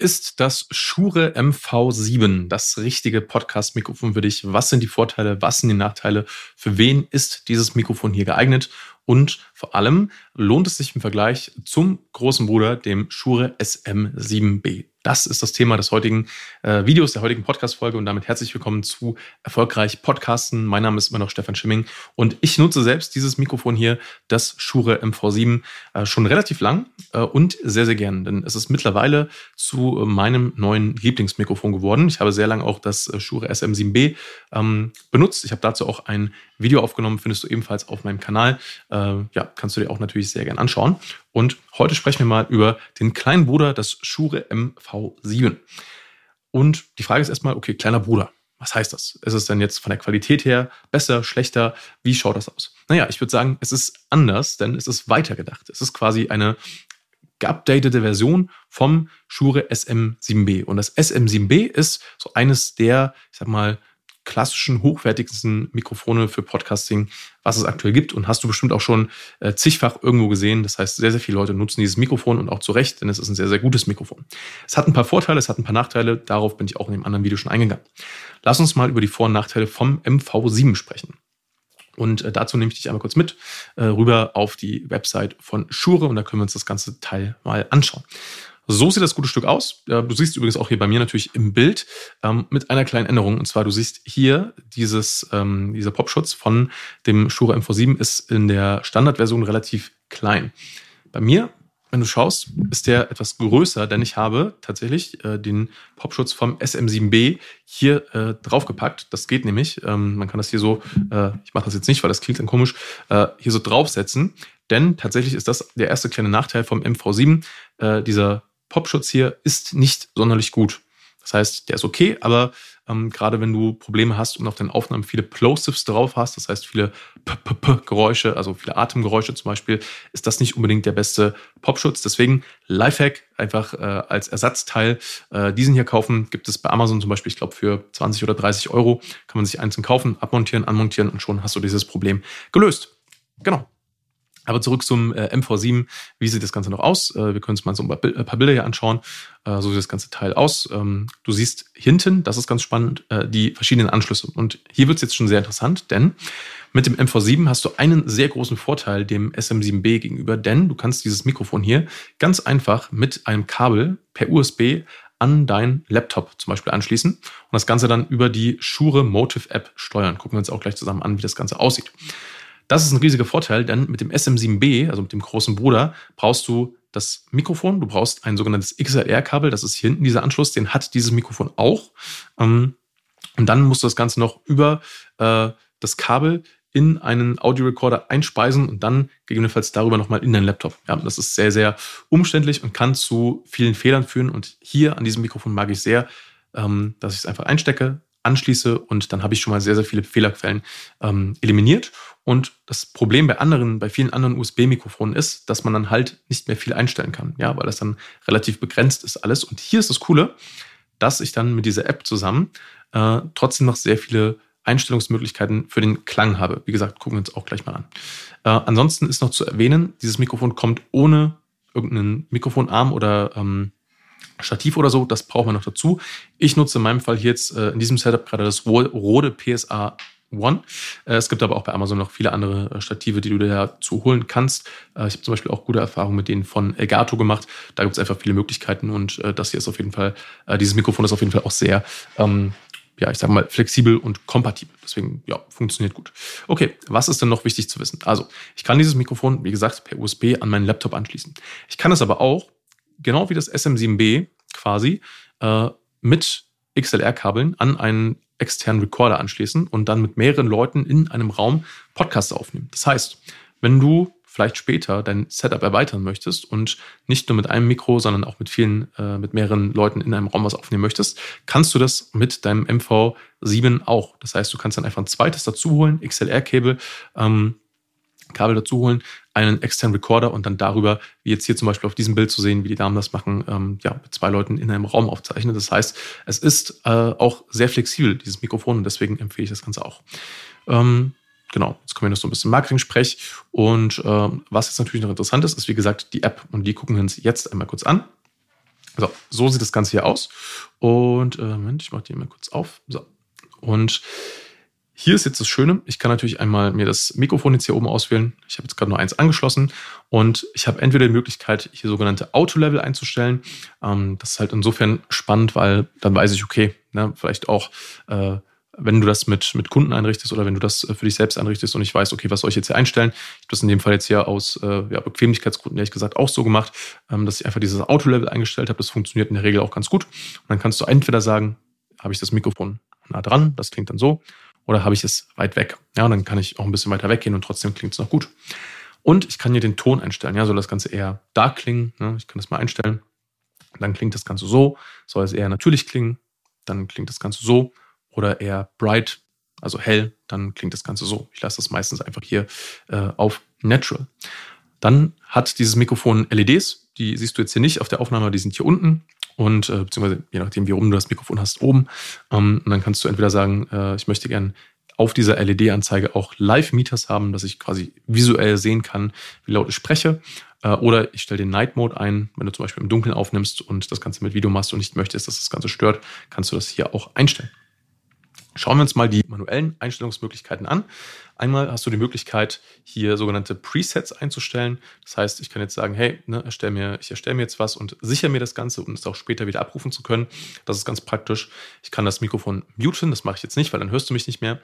Ist das Shure MV7 das richtige Podcast-Mikrofon für dich? Was sind die Vorteile? Was sind die Nachteile? Für wen ist dieses Mikrofon hier geeignet? Und vor allem lohnt es sich im Vergleich zum großen Bruder, dem Shure SM7B. Das ist das Thema des heutigen äh, Videos, der heutigen Podcast-Folge und damit herzlich willkommen zu Erfolgreich Podcasten. Mein Name ist immer noch Stefan Schimming und ich nutze selbst dieses Mikrofon hier, das Shure MV7, äh, schon relativ lang äh, und sehr, sehr gern, denn es ist mittlerweile zu meinem neuen Lieblingsmikrofon geworden. Ich habe sehr lange auch das äh, Shure SM7B ähm, benutzt. Ich habe dazu auch ein Video aufgenommen, findest du ebenfalls auf meinem Kanal. Äh, ja, kannst du dir auch natürlich sehr gern anschauen. Und heute sprechen wir mal über den kleinen Bruder, das Shure MV7. Und die Frage ist erstmal, okay, kleiner Bruder, was heißt das? Ist es denn jetzt von der Qualität her besser, schlechter? Wie schaut das aus? Naja, ich würde sagen, es ist anders, denn es ist weitergedacht. Es ist quasi eine geupdatete Version vom Shure SM7B. Und das SM7B ist so eines der, ich sag mal, klassischen, hochwertigsten Mikrofone für Podcasting, was es aktuell gibt. Und hast du bestimmt auch schon äh, zigfach irgendwo gesehen. Das heißt, sehr, sehr viele Leute nutzen dieses Mikrofon und auch zu Recht, denn es ist ein sehr, sehr gutes Mikrofon. Es hat ein paar Vorteile, es hat ein paar Nachteile. Darauf bin ich auch in dem anderen Video schon eingegangen. Lass uns mal über die Vor- und Nachteile vom MV7 sprechen. Und äh, dazu nehme ich dich einmal kurz mit äh, rüber auf die Website von Shure und da können wir uns das ganze Teil mal anschauen. So sieht das gute Stück aus. Du siehst übrigens auch hier bei mir natürlich im Bild ähm, mit einer kleinen Änderung. Und zwar, du siehst hier dieses, ähm, dieser Popschutz von dem Shure MV7 ist in der Standardversion relativ klein. Bei mir, wenn du schaust, ist der etwas größer, denn ich habe tatsächlich äh, den Popschutz vom SM7B hier äh, draufgepackt. Das geht nämlich. Ähm, man kann das hier so, äh, ich mache das jetzt nicht, weil das klingt dann komisch, äh, hier so draufsetzen. Denn tatsächlich ist das der erste kleine Nachteil vom MV7. Äh, dieser Popschutz hier ist nicht sonderlich gut. Das heißt, der ist okay, aber ähm, gerade wenn du Probleme hast und auf deinen Aufnahmen viele Plosives drauf hast, das heißt viele P -P -P Geräusche, also viele Atemgeräusche zum Beispiel, ist das nicht unbedingt der beste Popschutz. Deswegen Lifehack einfach äh, als Ersatzteil äh, diesen hier kaufen. Gibt es bei Amazon zum Beispiel, ich glaube für 20 oder 30 Euro kann man sich einzeln kaufen, abmontieren, anmontieren und schon hast du dieses Problem gelöst. Genau. Aber zurück zum äh, MV7. Wie sieht das Ganze noch aus? Äh, wir können uns mal so ein paar, äh, paar Bilder hier anschauen. Äh, so sieht das ganze Teil aus. Ähm, du siehst hinten, das ist ganz spannend, äh, die verschiedenen Anschlüsse. Und hier wird es jetzt schon sehr interessant, denn mit dem MV7 hast du einen sehr großen Vorteil dem SM7B gegenüber, denn du kannst dieses Mikrofon hier ganz einfach mit einem Kabel per USB an dein Laptop zum Beispiel anschließen und das Ganze dann über die Shure Motive App steuern. Gucken wir uns auch gleich zusammen an, wie das Ganze aussieht. Das ist ein riesiger Vorteil, denn mit dem SM7B, also mit dem großen Bruder, brauchst du das Mikrofon, du brauchst ein sogenanntes XLR-Kabel, das ist hier hinten dieser Anschluss, den hat dieses Mikrofon auch. Ähm, und dann musst du das Ganze noch über äh, das Kabel in einen Audiorecorder einspeisen und dann gegebenenfalls darüber nochmal in deinen Laptop. Ja, das ist sehr, sehr umständlich und kann zu vielen Fehlern führen. Und hier an diesem Mikrofon mag ich sehr, ähm, dass ich es einfach einstecke, anschließe und dann habe ich schon mal sehr, sehr viele Fehlerquellen ähm, eliminiert. Und das Problem bei anderen, bei vielen anderen USB-Mikrofonen ist, dass man dann halt nicht mehr viel einstellen kann, ja, weil das dann relativ begrenzt ist alles. Und hier ist das Coole, dass ich dann mit dieser App zusammen äh, trotzdem noch sehr viele Einstellungsmöglichkeiten für den Klang habe. Wie gesagt, gucken wir uns auch gleich mal an. Äh, ansonsten ist noch zu erwähnen, dieses Mikrofon kommt ohne irgendeinen Mikrofonarm oder ähm, Stativ oder so, das braucht man noch dazu. Ich nutze in meinem Fall jetzt äh, in diesem Setup gerade das Rode PSA One. Äh, es gibt aber auch bei Amazon noch viele andere äh, Stative, die du dir dazu holen kannst. Äh, ich habe zum Beispiel auch gute Erfahrungen mit denen von Elgato gemacht. Da gibt es einfach viele Möglichkeiten und das hier ist auf jeden Fall, dieses Mikrofon ist auf jeden Fall auch sehr, ähm, ja, ich sage mal, flexibel und kompatibel. Deswegen, ja, funktioniert gut. Okay, was ist denn noch wichtig zu wissen? Also, ich kann dieses Mikrofon, wie gesagt, per USB an meinen Laptop anschließen. Ich kann es aber auch genau wie das SM7B quasi, äh, mit XLR-Kabeln an einen externen Recorder anschließen und dann mit mehreren Leuten in einem Raum Podcasts aufnehmen. Das heißt, wenn du vielleicht später dein Setup erweitern möchtest und nicht nur mit einem Mikro, sondern auch mit vielen, äh, mit mehreren Leuten in einem Raum was aufnehmen möchtest, kannst du das mit deinem MV7 auch. Das heißt, du kannst dann einfach ein zweites dazu holen, XLR-Kabel, ähm, Kabel dazu holen, einen externen Recorder und dann darüber, wie jetzt hier zum Beispiel auf diesem Bild zu sehen, wie die Damen das machen, ähm, ja, mit zwei Leuten in einem Raum aufzeichnen. Das heißt, es ist äh, auch sehr flexibel, dieses Mikrofon, und deswegen empfehle ich das Ganze auch. Ähm, genau, jetzt kommen wir noch so ein bisschen Marketing-Sprech. Und äh, was jetzt natürlich noch interessant ist, ist wie gesagt die App. Und die gucken wir uns jetzt einmal kurz an. So, so sieht das Ganze hier aus. Und äh, Moment, ich mache die mal kurz auf. So. Und hier ist jetzt das Schöne, ich kann natürlich einmal mir das Mikrofon jetzt hier oben auswählen. Ich habe jetzt gerade nur eins angeschlossen und ich habe entweder die Möglichkeit, hier sogenannte Auto-Level einzustellen. Ähm, das ist halt insofern spannend, weil dann weiß ich, okay, ne, vielleicht auch, äh, wenn du das mit, mit Kunden einrichtest oder wenn du das äh, für dich selbst einrichtest und ich weiß, okay, was soll ich jetzt hier einstellen? Ich habe das in dem Fall jetzt hier aus äh, ja, Bequemlichkeitsgründen, ehrlich gesagt, auch so gemacht, ähm, dass ich einfach dieses Auto-Level eingestellt habe. Das funktioniert in der Regel auch ganz gut. Und dann kannst du entweder sagen, habe ich das Mikrofon nah dran, das klingt dann so oder habe ich es weit weg? Ja, und dann kann ich auch ein bisschen weiter weggehen und trotzdem klingt es noch gut. Und ich kann hier den Ton einstellen. Ja, soll das Ganze eher dark klingen? Ne? Ich kann das mal einstellen. Dann klingt das Ganze so. Soll es eher natürlich klingen? Dann klingt das Ganze so. Oder eher bright, also hell, dann klingt das Ganze so. Ich lasse das meistens einfach hier äh, auf Natural. Dann hat dieses Mikrofon LEDs, die siehst du jetzt hier nicht auf der Aufnahme, die sind hier unten und äh, beziehungsweise je nachdem, wie rum du das Mikrofon hast, oben. Ähm, und dann kannst du entweder sagen, äh, ich möchte gern auf dieser LED-Anzeige auch Live-Meters haben, dass ich quasi visuell sehen kann, wie laut ich spreche. Äh, oder ich stelle den Night Mode ein, wenn du zum Beispiel im Dunkeln aufnimmst und das Ganze mit Video machst und nicht möchtest, dass das Ganze stört, kannst du das hier auch einstellen. Schauen wir uns mal die manuellen Einstellungsmöglichkeiten an. Einmal hast du die Möglichkeit, hier sogenannte Presets einzustellen. Das heißt, ich kann jetzt sagen, hey, ne, erstell mir, ich erstelle mir jetzt was und sichere mir das Ganze, um es auch später wieder abrufen zu können. Das ist ganz praktisch. Ich kann das Mikrofon muten, das mache ich jetzt nicht, weil dann hörst du mich nicht mehr.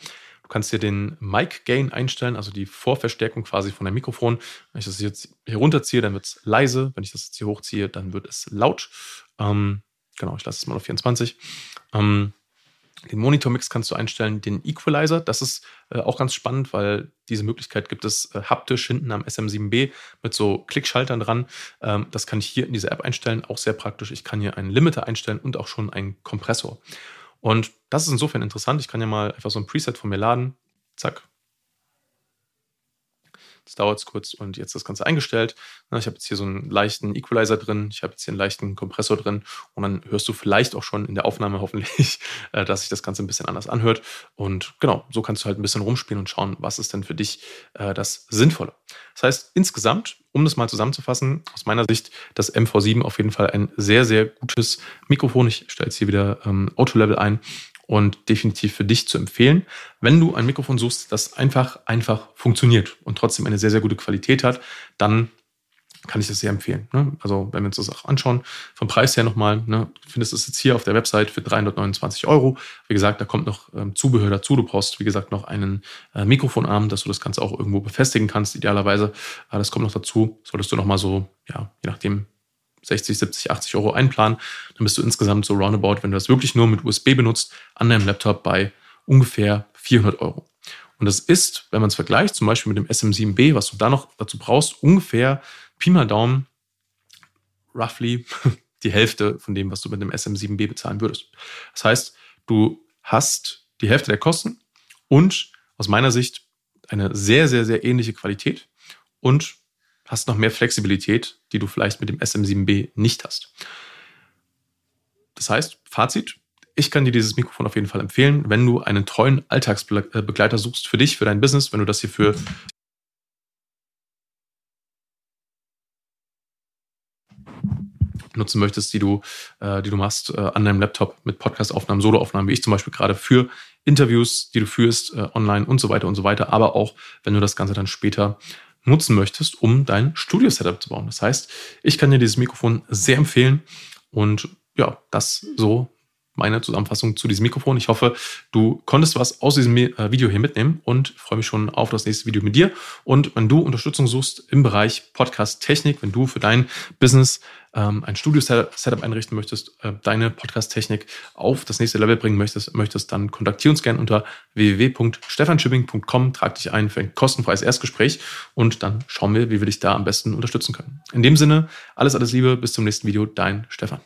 Du kannst hier den Mic Gain einstellen, also die Vorverstärkung quasi von dem Mikrofon. Wenn ich das jetzt hier runterziehe, dann wird es leise. Wenn ich das jetzt hier hochziehe, dann wird es laut. Ähm, genau, ich lasse es mal auf 24. Ähm, den Monitor-Mix kannst du einstellen, den Equalizer. Das ist äh, auch ganz spannend, weil diese Möglichkeit gibt es äh, haptisch hinten am SM7B mit so Klickschaltern dran. Ähm, das kann ich hier in dieser App einstellen, auch sehr praktisch. Ich kann hier einen Limiter einstellen und auch schon einen Kompressor. Und das ist insofern interessant. Ich kann ja mal einfach so ein Preset von mir laden. Zack, Jetzt dauert es kurz und jetzt das Ganze eingestellt. Ich habe jetzt hier so einen leichten Equalizer drin, ich habe jetzt hier einen leichten Kompressor drin und dann hörst du vielleicht auch schon in der Aufnahme hoffentlich, äh, dass sich das Ganze ein bisschen anders anhört. Und genau, so kannst du halt ein bisschen rumspielen und schauen, was ist denn für dich äh, das Sinnvolle. Das heißt, insgesamt, um das mal zusammenzufassen, aus meiner Sicht das MV7 auf jeden Fall ein sehr, sehr gutes Mikrofon. Ich stelle jetzt hier wieder ähm, Auto-Level ein und definitiv für dich zu empfehlen. Wenn du ein Mikrofon suchst, das einfach, einfach funktioniert und trotzdem eine sehr, sehr gute Qualität hat, dann kann ich das sehr empfehlen. Ne? Also wenn wir uns das auch anschauen, vom Preis her nochmal, ne, findest du es jetzt hier auf der Website für 329 Euro. Wie gesagt, da kommt noch ähm, Zubehör dazu. Du brauchst, wie gesagt, noch einen äh, Mikrofonarm, dass du das Ganze auch irgendwo befestigen kannst, idealerweise. Äh, das kommt noch dazu. Solltest du nochmal so, ja, je nachdem, 60, 70, 80 Euro einplanen, dann bist du insgesamt so roundabout, wenn du das wirklich nur mit USB benutzt, an deinem Laptop bei ungefähr 400 Euro. Und das ist, wenn man es vergleicht, zum Beispiel mit dem SM7B, was du da noch dazu brauchst, ungefähr Pi mal Daumen, roughly die Hälfte von dem, was du mit dem SM7B bezahlen würdest. Das heißt, du hast die Hälfte der Kosten und aus meiner Sicht eine sehr, sehr, sehr ähnliche Qualität und hast noch mehr Flexibilität, die du vielleicht mit dem SM7B nicht hast. Das heißt, Fazit, ich kann dir dieses Mikrofon auf jeden Fall empfehlen, wenn du einen treuen Alltagsbegleiter suchst für dich, für dein Business, wenn du das hier für nutzen möchtest, die du, äh, die du machst äh, an deinem Laptop mit Podcast-Aufnahmen, Solo-Aufnahmen, wie ich zum Beispiel gerade für Interviews, die du führst, äh, online und so weiter und so weiter, aber auch, wenn du das Ganze dann später nutzen möchtest, um dein Studio-Setup zu bauen. Das heißt, ich kann dir dieses Mikrofon sehr empfehlen und ja, das so meine Zusammenfassung zu diesem Mikrofon. Ich hoffe, du konntest was aus diesem äh, Video hier mitnehmen und freue mich schon auf das nächste Video mit dir. Und wenn du Unterstützung suchst im Bereich Podcast-Technik, wenn du für dein Business ähm, ein Studio-Setup einrichten möchtest, äh, deine Podcast-Technik auf das nächste Level bringen möchtest, möchtest, dann kontaktiere uns gerne unter www.stefanschipping.com, trag dich ein für ein kostenfreies Erstgespräch und dann schauen wir, wie wir dich da am besten unterstützen können. In dem Sinne, alles, alles Liebe, bis zum nächsten Video, dein Stefan.